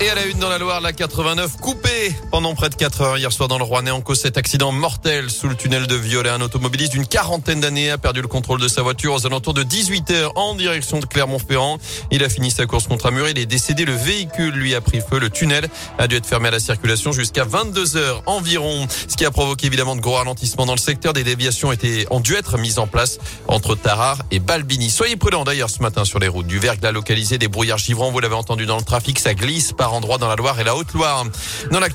Et à la une dans la Loire, la 89 coupée pendant près de 4 heures hier soir dans le Rouennais en cause cet accident mortel sous le tunnel de Violet. Un automobiliste d'une quarantaine d'années a perdu le contrôle de sa voiture aux alentours de 18 heures en direction de Clermont-Ferrand. Il a fini sa course contre un mur. Il est décédé. Le véhicule lui a pris feu. Le tunnel a dû être fermé à la circulation jusqu'à 22 heures environ. Ce qui a provoqué évidemment de gros ralentissements dans le secteur. Des déviations ont dû être mises en place entre Tarare et Balbini. Soyez prudents d'ailleurs ce matin sur les routes du verglas localisé, des brouillards givrants. Vous l'avez entendu dans le trafic. Ça glisse par endroits dans la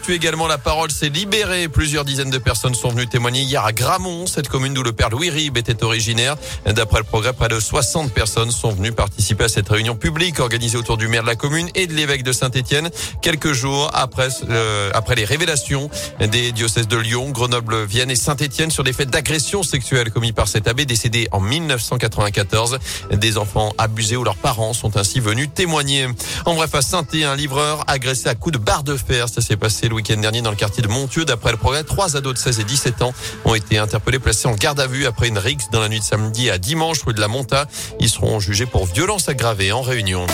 également, la parole s'est libérée. Plusieurs dizaines de personnes sont venues témoigner hier à Gramont, cette commune d'où le père Louis Rib était originaire. D'après le progrès, près de 60 personnes sont venues participer à cette réunion publique organisée autour du maire de la commune et de l'évêque de Saint-Étienne. Quelques jours après, euh, après les révélations des diocèses de Lyon, Grenoble, Vienne et Saint-Étienne sur des faits d'agression sexuelle commis par cet abbé décédé en 1994. Des enfants abusés ou leurs parents sont ainsi venus témoigner. En bref, à saint un livreur agressé à coup de barre de fer. Ça s'est passé le week-end dernier dans le quartier de Montieu. D'après le progrès, trois ados de 16 et 17 ans ont été interpellés, placés en garde à vue après une rixe dans la nuit de samedi à dimanche rue de la Monta. Ils seront jugés pour violence aggravée en réunion.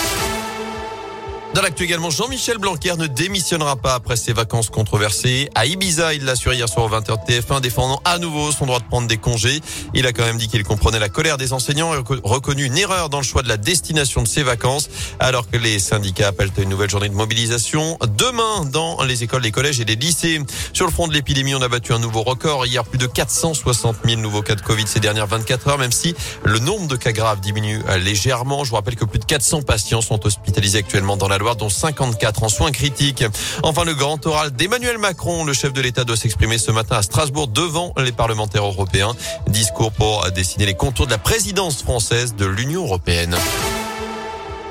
Dans l'actu également, Jean-Michel Blanquer ne démissionnera pas après ses vacances controversées. À Ibiza, il l'a assuré hier soir au 20h TF1, défendant à nouveau son droit de prendre des congés. Il a quand même dit qu'il comprenait la colère des enseignants et reconnu une erreur dans le choix de la destination de ses vacances, alors que les syndicats appellent à une nouvelle journée de mobilisation demain dans les écoles, les collèges et les lycées. Sur le front de l'épidémie, on a battu un nouveau record. Hier, plus de 460 000 nouveaux cas de Covid ces dernières 24 heures, même si le nombre de cas graves diminue légèrement. Je vous rappelle que plus de 400 patients sont hospitalisés actuellement dans la loi dont 54 en soins critiques. Enfin, le grand oral d'Emmanuel Macron, le chef de l'État doit s'exprimer ce matin à Strasbourg devant les parlementaires européens. Discours pour dessiner les contours de la présidence française de l'Union européenne.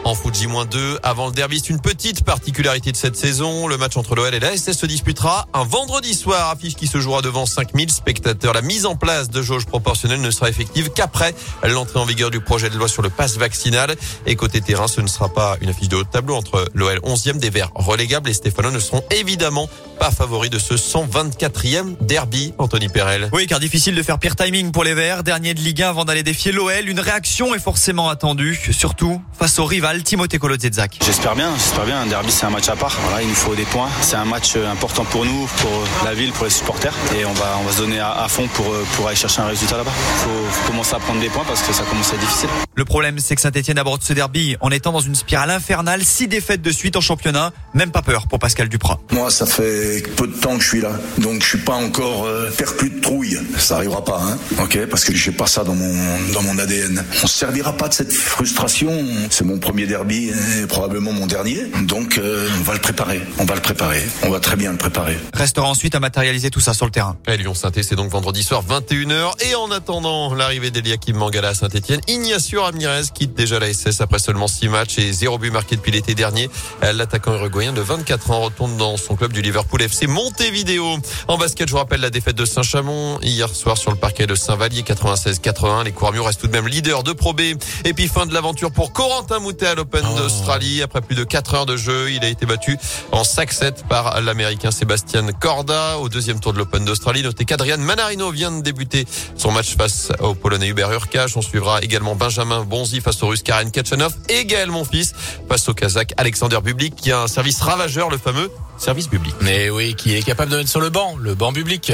En foot J-2, avant le derby, c'est une petite particularité de cette saison. Le match entre l'OL et la SS se disputera un vendredi soir, affiche qui se jouera devant 5000 spectateurs. La mise en place de jauges proportionnelles ne sera effective qu'après l'entrée en vigueur du projet de loi sur le pass vaccinal. Et côté terrain, ce ne sera pas une affiche de haut tableau entre l'OL 11e des Verts relégables et Stéphano ne seront évidemment pas favoris de ce 124e derby, Anthony Perel. Oui, car difficile de faire pire timing pour les Verts, dernier de Ligue 1 avant d'aller défier l'OL. Une réaction est forcément attendue, surtout face au rival Timothée Kolodziejczak. J'espère bien, j'espère bien. Un derby, c'est un match à part. Voilà, il nous faut des points. C'est un match euh, important pour nous, pour euh, la ville, pour les supporters. Et on va, on va se donner à, fond pour, euh, pour aller chercher un résultat là-bas. Il faut, commencer à prendre des points parce que ça commence à être difficile. Le problème, c'est que Saint-Etienne aborde ce derby en étant dans une spirale infernale. Six défaites de suite en championnat. Même pas peur pour Pascal Duprat. Moi, ça fait peu de temps que je suis là. Donc, je suis pas encore perclus de trouille. Ça arrivera pas, hein. Ok, parce que j'ai pas ça dans mon, dans mon ADN. On se servira pas de cette frustration. C'est mon premier derby et probablement mon dernier. Donc euh, on va le préparer. On va le préparer. On va très bien le préparer. Restera ensuite à matérialiser tout ça sur le terrain. Et Lyon saint c'est donc vendredi soir 21h. Et en attendant l'arrivée d'Eliakim Mangala à Saint-Etienne, Ignacio Ramirez quitte déjà la SS après seulement 6 matchs et 0 but marqué depuis l'été dernier. L'attaquant uruguayen de 24 ans retourne dans son club du Liverpool FC Montevideo. En basket, je vous rappelle la défaite de Saint-Chamond hier soir sur le parquet de Saint-Vallier 96-81. Les Couramiers restent tout de même leader de Pro B. Et puis fin de l'aventure pour Corentin Moutet à l'Open oh. d'Australie. Après plus de 4 heures de jeu, il a été battu en 5-7 par l'Américain Sébastien Corda au deuxième tour de l'Open d'Australie. Notez qu'Adrian Manarino vient de débuter son match face au Polonais Hubert Urkach. On suivra également Benjamin Bonzi face au Russe Karen Kachanov et Gaël Monfils face au Kazakh Alexander Bublik qui a un service ravageur, le fameux service public. Mais oui, qui est capable de mettre sur le banc, le banc public.